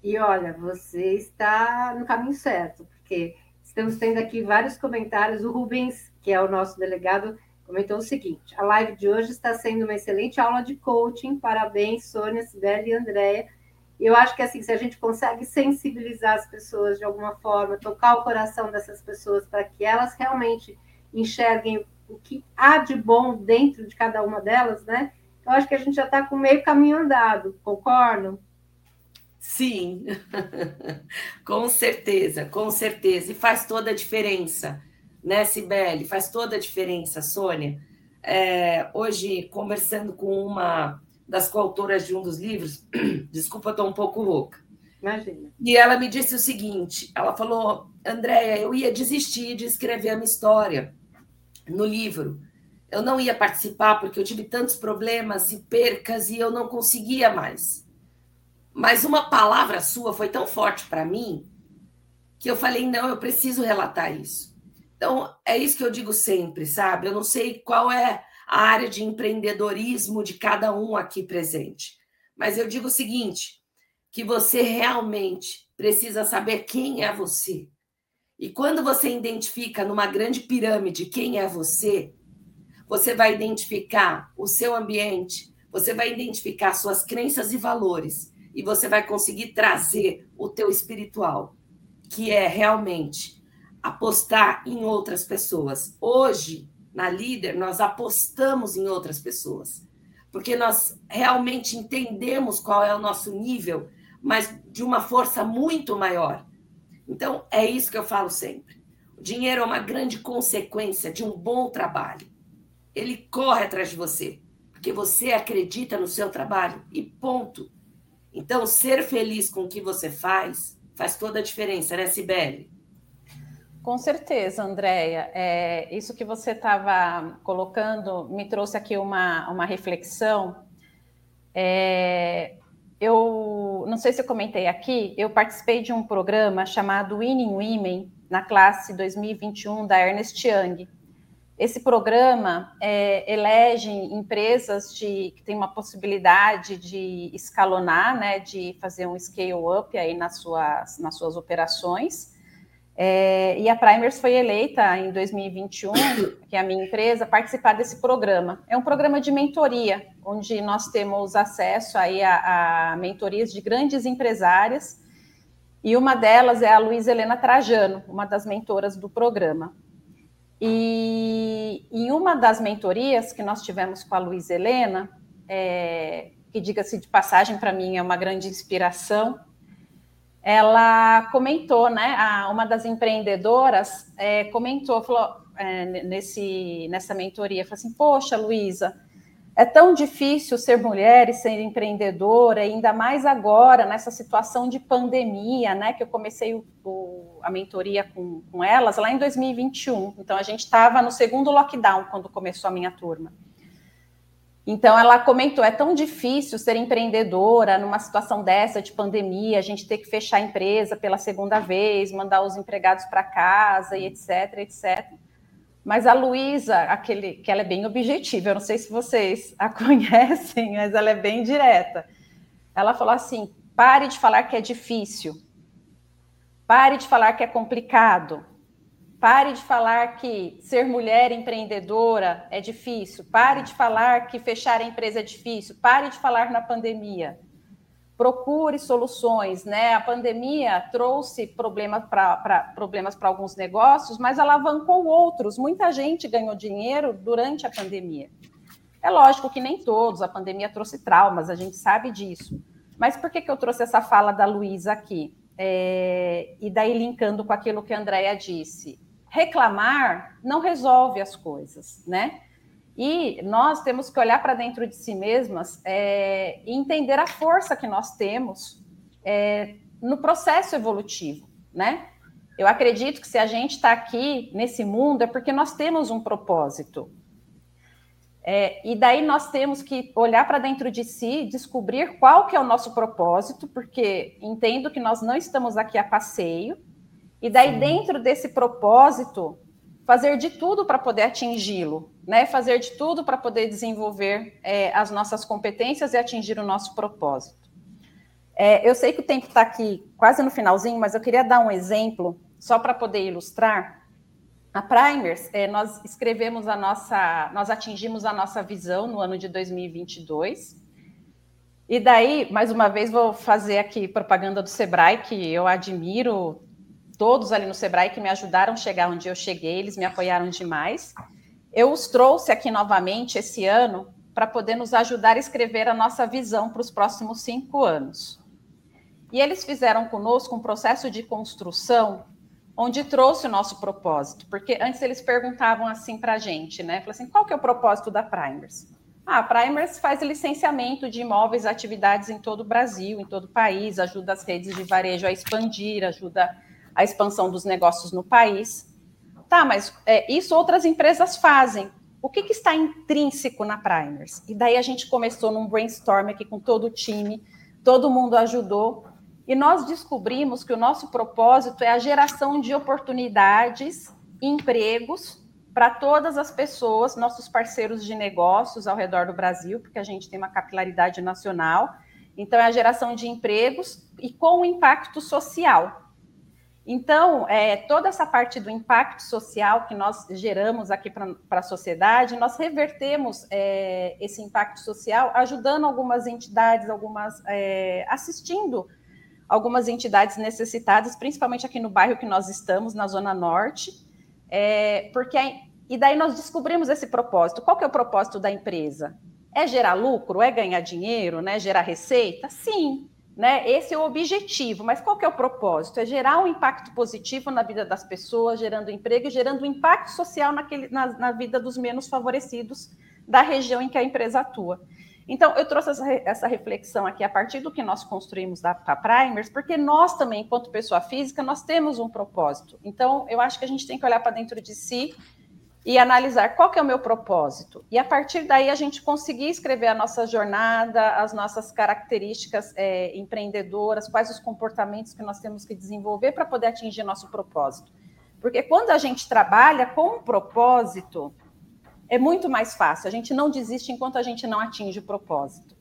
E olha, você está no caminho certo, porque estamos tendo aqui vários comentários. O Rubens, que é o nosso delegado, comentou o seguinte: a live de hoje está sendo uma excelente aula de coaching. Parabéns, Sônia, Sibeli e Andréia. Eu acho que assim, se a gente consegue sensibilizar as pessoas de alguma forma, tocar o coração dessas pessoas para que elas realmente enxerguem o que há de bom dentro de cada uma delas, né? Eu acho que a gente já está com meio caminho andado, concordo? Sim, com certeza, com certeza. E faz toda a diferença, né, Sibeli? Faz toda a diferença, Sônia. É, hoje, conversando com uma das coautoras de um dos livros. Desculpa, estou um pouco louca. Imagina. E ela me disse o seguinte: ela falou, Andréia, eu ia desistir de escrever a minha história no livro. Eu não ia participar porque eu tive tantos problemas e percas e eu não conseguia mais. Mas uma palavra sua foi tão forte para mim que eu falei: não, eu preciso relatar isso. Então, é isso que eu digo sempre, sabe? Eu não sei qual é a área de empreendedorismo de cada um aqui presente. Mas eu digo o seguinte: que você realmente precisa saber quem é você. E quando você identifica numa grande pirâmide quem é você, você vai identificar o seu ambiente, você vai identificar suas crenças e valores e você vai conseguir trazer o teu espiritual, que é realmente apostar em outras pessoas. Hoje, na líder, nós apostamos em outras pessoas, porque nós realmente entendemos qual é o nosso nível, mas de uma força muito maior. Então, é isso que eu falo sempre. O dinheiro é uma grande consequência de um bom trabalho. Ele corre atrás de você, porque você acredita no seu trabalho e ponto. Então, ser feliz com o que você faz faz toda a diferença, né, Sibeli? Com certeza, Andréia. É, isso que você estava colocando me trouxe aqui uma, uma reflexão. É, eu não sei se eu comentei aqui, eu participei de um programa chamado Winning Women na classe 2021 da Ernest Young. esse programa é, elege empresas de, que têm uma possibilidade de escalonar, né, de fazer um scale-up aí nas suas, nas suas operações. É, e a Primers foi eleita em 2021, que é a minha empresa, participar desse programa. É um programa de mentoria, onde nós temos acesso aí a, a mentorias de grandes empresárias, e uma delas é a Luísa Helena Trajano, uma das mentoras do programa. E em uma das mentorias que nós tivemos com a Luísa Helena, é, que diga-se de passagem, para mim é uma grande inspiração, ela comentou, né? A, uma das empreendedoras é, comentou, falou é, nesse, nessa mentoria, falou assim: Poxa, Luísa, é tão difícil ser mulher e ser empreendedora, ainda mais agora, nessa situação de pandemia, né? Que eu comecei o, o, a mentoria com, com elas lá em 2021. Então, a gente estava no segundo lockdown quando começou a minha turma. Então, ela comentou: é tão difícil ser empreendedora numa situação dessa de pandemia, a gente ter que fechar a empresa pela segunda vez, mandar os empregados para casa e etc, etc. Mas a Luísa, aquele que ela é bem objetiva, eu não sei se vocês a conhecem, mas ela é bem direta. Ela falou assim: pare de falar que é difícil, pare de falar que é complicado, Pare de falar que ser mulher empreendedora é difícil. Pare de falar que fechar a empresa é difícil. Pare de falar na pandemia. Procure soluções, né? A pandemia trouxe problemas para problemas para alguns negócios, mas alavancou outros. Muita gente ganhou dinheiro durante a pandemia. É lógico que nem todos, a pandemia trouxe traumas, a gente sabe disso. Mas por que, que eu trouxe essa fala da Luísa aqui? É, e daí linkando com aquilo que a Andrea disse reclamar não resolve as coisas, né? E nós temos que olhar para dentro de si mesmas é, e entender a força que nós temos é, no processo evolutivo, né? Eu acredito que se a gente está aqui nesse mundo é porque nós temos um propósito. É, e daí nós temos que olhar para dentro de si, descobrir qual que é o nosso propósito, porque entendo que nós não estamos aqui a passeio, e daí, dentro desse propósito, fazer de tudo para poder atingi-lo, né? Fazer de tudo para poder desenvolver é, as nossas competências e atingir o nosso propósito. É, eu sei que o tempo está aqui quase no finalzinho, mas eu queria dar um exemplo só para poder ilustrar. A Primers, é, nós escrevemos a nossa, nós atingimos a nossa visão no ano de 2022. E daí, mais uma vez, vou fazer aqui propaganda do Sebrae, que eu admiro todos ali no Sebrae que me ajudaram a chegar onde eu cheguei, eles me apoiaram demais. Eu os trouxe aqui novamente esse ano para poder nos ajudar a escrever a nossa visão para os próximos cinco anos. E eles fizeram conosco um processo de construção onde trouxe o nosso propósito, porque antes eles perguntavam assim para a gente, né? Falaram assim, qual que é o propósito da Primers? Ah, a Primers faz licenciamento de imóveis, atividades em todo o Brasil, em todo o país, ajuda as redes de varejo a expandir, ajuda a expansão dos negócios no país. Tá, mas é, isso outras empresas fazem. O que, que, está intrínseco na Primers? E daí a gente começou num brainstorm aqui com todo o time, todo mundo ajudou, e nós descobrimos que o nosso propósito é a geração de oportunidades, empregos para todas as pessoas, nossos parceiros de negócios ao redor do Brasil, porque a gente tem uma capilaridade nacional. Então, é a geração de empregos e com impacto social. Então, é, toda essa parte do impacto social que nós geramos aqui para a sociedade, nós revertemos é, esse impacto social ajudando algumas entidades, algumas é, assistindo algumas entidades necessitadas, principalmente aqui no bairro que nós estamos, na Zona Norte, é, porque e daí nós descobrimos esse propósito. Qual que é o propósito da empresa? É gerar lucro? É ganhar dinheiro? Né? Gerar receita? Sim. Né? Esse é o objetivo, mas qual que é o propósito? É gerar um impacto positivo na vida das pessoas, gerando emprego e gerando um impacto social naquele, na, na, vida dos menos favorecidos da região em que a empresa atua. Então, eu trouxe essa, essa reflexão aqui a partir do que nós construímos da, Primers, porque nós também, enquanto pessoa física, nós temos um propósito. Então, eu acho que a gente tem que olhar para dentro de si e analisar qual que é o meu propósito. E a partir daí a gente conseguir escrever a nossa jornada, as nossas características é, empreendedoras, quais os comportamentos que nós temos que desenvolver para poder atingir nosso propósito. Porque quando a gente trabalha com um propósito, é muito mais fácil. A gente não desiste enquanto a gente não atinge o propósito.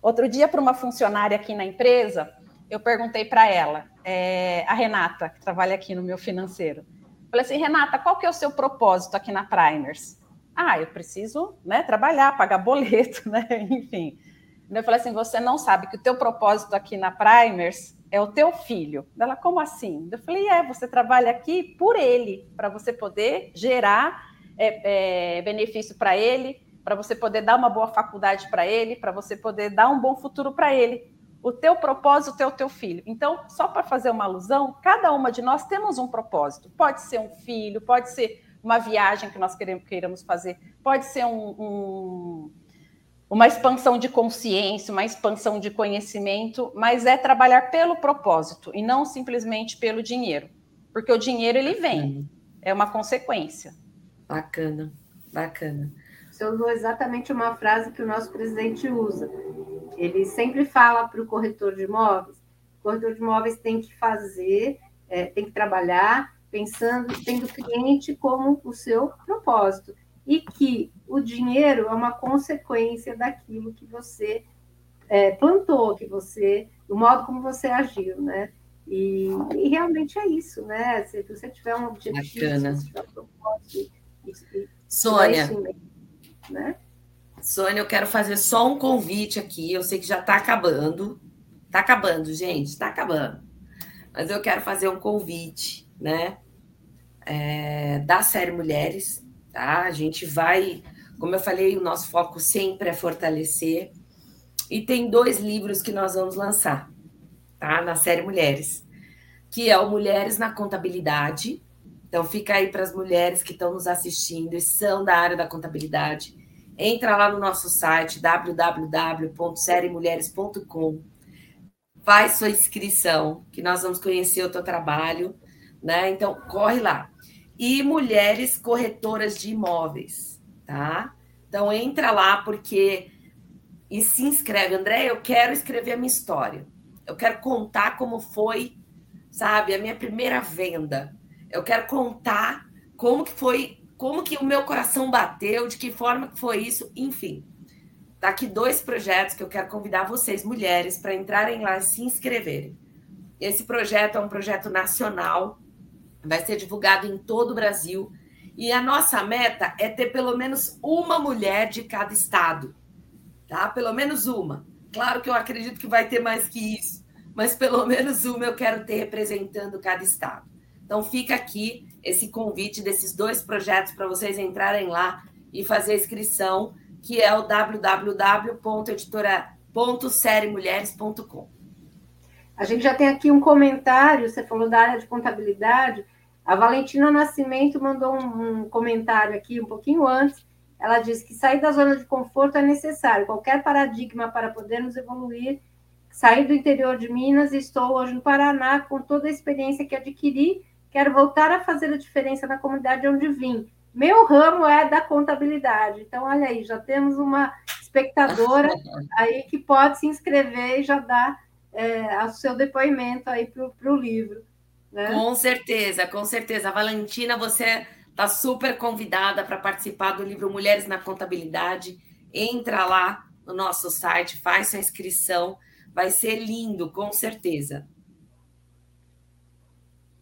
Outro dia, para uma funcionária aqui na empresa, eu perguntei para ela, é, a Renata, que trabalha aqui no meu financeiro. Falei assim, Renata, qual que é o seu propósito aqui na Primers? Ah, eu preciso né, trabalhar, pagar boleto, né? Enfim. Eu falei assim, você não sabe que o teu propósito aqui na Primers é o teu filho. Ela, como assim? Eu falei, é, você trabalha aqui por ele, para você poder gerar é, é, benefício para ele, para você poder dar uma boa faculdade para ele, para você poder dar um bom futuro para ele. O teu propósito é o teu filho. Então, só para fazer uma alusão, cada uma de nós temos um propósito. Pode ser um filho, pode ser uma viagem que nós queremos, queiramos fazer, pode ser um, um, uma expansão de consciência, uma expansão de conhecimento, mas é trabalhar pelo propósito e não simplesmente pelo dinheiro, porque o dinheiro ele vem, é uma consequência. Bacana, bacana. Você usou exatamente uma frase que o nosso presidente usa. Ele sempre fala para o corretor de imóveis: o corretor de imóveis tem que fazer, é, tem que trabalhar pensando, tendo o cliente como o seu propósito. E que o dinheiro é uma consequência daquilo que você é, plantou, que você, do modo como você agiu, né? E, e, realmente é isso, né? Se você tiver um objetivo, Bacana. se tiver um propósito, Sônia, né? Sônia, eu quero fazer só um convite aqui. Eu sei que já está acabando. Está acabando, gente, está acabando. Mas eu quero fazer um convite, né? É, da série Mulheres, tá? A gente vai, como eu falei, o nosso foco sempre é fortalecer. E tem dois livros que nós vamos lançar, tá? Na série Mulheres, que é o Mulheres na Contabilidade, então fica aí para as mulheres que estão nos assistindo e são da área da contabilidade. Entra lá no nosso site www.seriemulheres.com. Faz sua inscrição, que nós vamos conhecer o teu trabalho, né? Então corre lá. E mulheres corretoras de imóveis, tá? Então entra lá porque e se inscreve, André, eu quero escrever a minha história. Eu quero contar como foi, sabe, a minha primeira venda eu quero contar como que foi, como que o meu coração bateu, de que forma que foi isso, enfim. Tá aqui dois projetos que eu quero convidar vocês, mulheres, para entrarem lá e se inscreverem. Esse projeto é um projeto nacional, vai ser divulgado em todo o Brasil. E a nossa meta é ter pelo menos uma mulher de cada estado, tá? Pelo menos uma. Claro que eu acredito que vai ter mais que isso, mas pelo menos uma eu quero ter representando cada estado. Então fica aqui esse convite desses dois projetos para vocês entrarem lá e fazer a inscrição, que é o www.editora.seriemulheres.com. A gente já tem aqui um comentário, você falou da área de contabilidade. A Valentina Nascimento mandou um, um comentário aqui um pouquinho antes. Ela diz que sair da zona de conforto é necessário. Qualquer paradigma para podermos evoluir. Saí do interior de Minas e estou hoje no Paraná com toda a experiência que adquiri Quero voltar a fazer a diferença na comunidade onde vim. Meu ramo é da contabilidade. Então, olha aí, já temos uma espectadora aí que pode se inscrever e já dar é, o seu depoimento aí para o livro. Né? Com certeza, com certeza. Valentina, você está super convidada para participar do livro Mulheres na Contabilidade. Entra lá no nosso site, faz sua inscrição. Vai ser lindo, com certeza.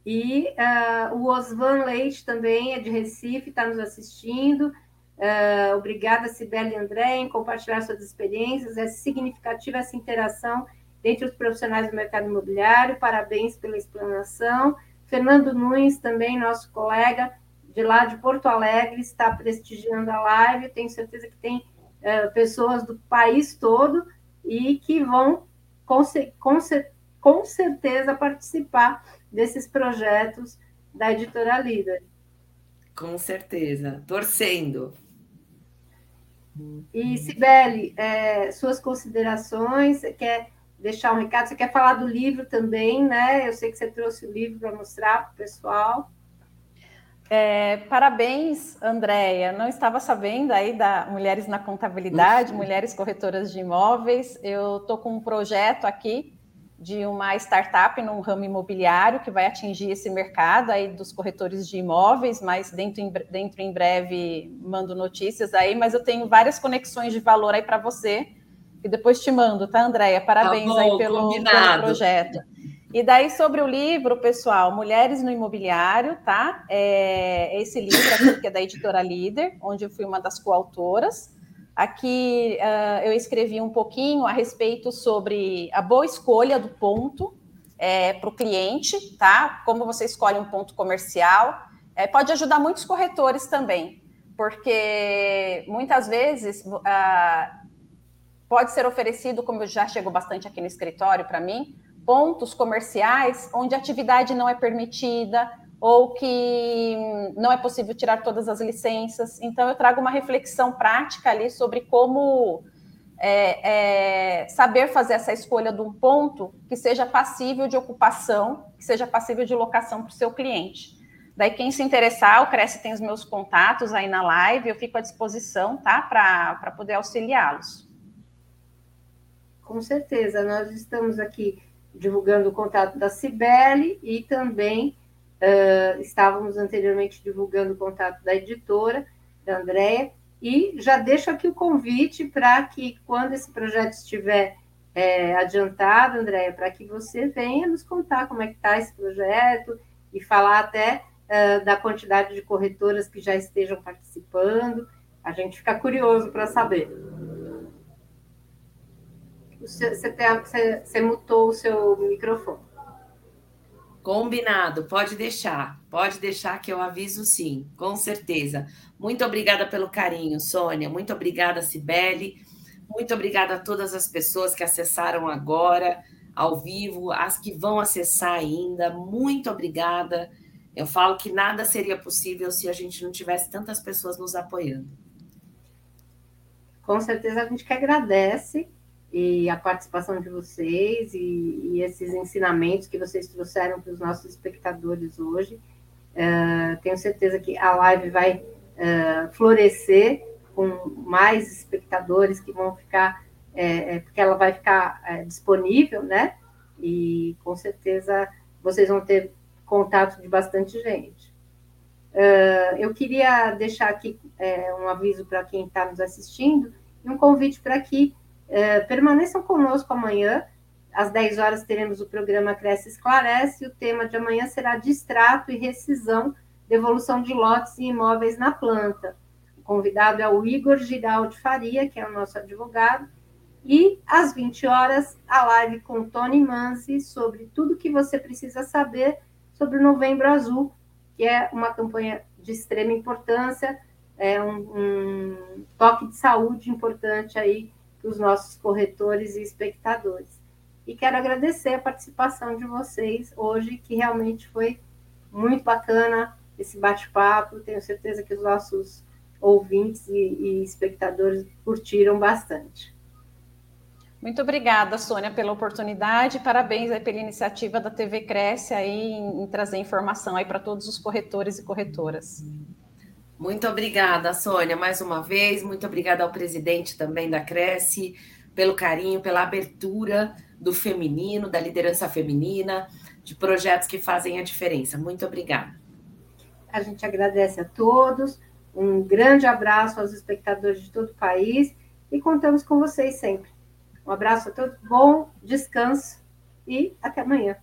E uh, o Osvan Leite também é de Recife, está nos assistindo. Uh, obrigada, Sibeli André, em compartilhar suas experiências. É significativa essa interação entre os profissionais do mercado imobiliário. Parabéns pela explanação. Fernando Nunes, também nosso colega de lá de Porto Alegre, está prestigiando a live. Tenho certeza que tem uh, pessoas do país todo e que vão, com, com, com certeza, participar desses projetos da editora Líder. Com certeza, torcendo. E, Sibeli, é, suas considerações, você quer deixar um recado? Você quer falar do livro também, né? Eu sei que você trouxe o livro para mostrar para o pessoal. É, parabéns, Andréia. Não estava sabendo aí da Mulheres na Contabilidade, Mulheres Corretoras de Imóveis. Eu estou com um projeto aqui de uma startup num ramo imobiliário que vai atingir esse mercado aí dos corretores de imóveis, mas dentro, dentro em breve mando notícias aí, mas eu tenho várias conexões de valor aí para você, e depois te mando, tá, Andréia? Parabéns tá bom, aí pelo, pelo, projeto. E daí, sobre o livro, pessoal, Mulheres no Imobiliário, tá? É esse livro aqui, que é da editora Líder, onde eu fui uma das coautoras. Aqui uh, eu escrevi um pouquinho a respeito sobre a boa escolha do ponto é, para o cliente, tá? Como você escolhe um ponto comercial. É, pode ajudar muitos corretores também, porque muitas vezes uh, pode ser oferecido, como já chegou bastante aqui no escritório para mim, pontos comerciais onde a atividade não é permitida, ou que não é possível tirar todas as licenças. Então, eu trago uma reflexão prática ali sobre como é, é, saber fazer essa escolha de um ponto que seja passível de ocupação, que seja passível de locação para o seu cliente. Daí, quem se interessar, o Cresce tem os meus contatos aí na live, eu fico à disposição, tá? Para poder auxiliá-los. Com certeza, nós estamos aqui divulgando o contato da Cibele e também Uh, estávamos anteriormente divulgando o contato da editora, da Andréia, e já deixo aqui o convite para que, quando esse projeto estiver é, adiantado, Andréia, para que você venha nos contar como é que está esse projeto e falar até uh, da quantidade de corretoras que já estejam participando. A gente fica curioso para saber. Você, você, você mutou o seu microfone. Combinado, pode deixar, pode deixar que eu aviso sim, com certeza. Muito obrigada pelo carinho, Sônia. Muito obrigada, Cibele. Muito obrigada a todas as pessoas que acessaram agora, ao vivo, as que vão acessar ainda. Muito obrigada. Eu falo que nada seria possível se a gente não tivesse tantas pessoas nos apoiando. Com certeza a gente que agradece e a participação de vocês e, e esses ensinamentos que vocês trouxeram para os nossos espectadores hoje. Uh, tenho certeza que a live vai uh, florescer com mais espectadores que vão ficar, é, é, porque ela vai ficar é, disponível, né? E com certeza vocês vão ter contato de bastante gente. Uh, eu queria deixar aqui um aviso para quem está nos assistindo e um convite para que é, permaneçam conosco amanhã. Às 10 horas teremos o programa Cresce Esclarece. E o tema de amanhã será distrato e rescisão, devolução de lotes e imóveis na planta. O convidado é o Igor Giraldi Faria, que é o nosso advogado. E às 20 horas, a live com Tony Manzi sobre tudo que você precisa saber sobre o Novembro Azul, que é uma campanha de extrema importância, é um, um toque de saúde importante aí os nossos corretores e espectadores. E quero agradecer a participação de vocês hoje, que realmente foi muito bacana esse bate-papo. Tenho certeza que os nossos ouvintes e, e espectadores curtiram bastante. Muito obrigada, Sônia, pela oportunidade. Parabéns aí pela iniciativa da TV Cresce aí em, em trazer informação aí para todos os corretores e corretoras. Muito obrigada, Sônia, mais uma vez. Muito obrigada ao presidente também da Cresce pelo carinho, pela abertura do feminino, da liderança feminina, de projetos que fazem a diferença. Muito obrigada. A gente agradece a todos. Um grande abraço aos espectadores de todo o país e contamos com vocês sempre. Um abraço a todos, bom descanso e até amanhã.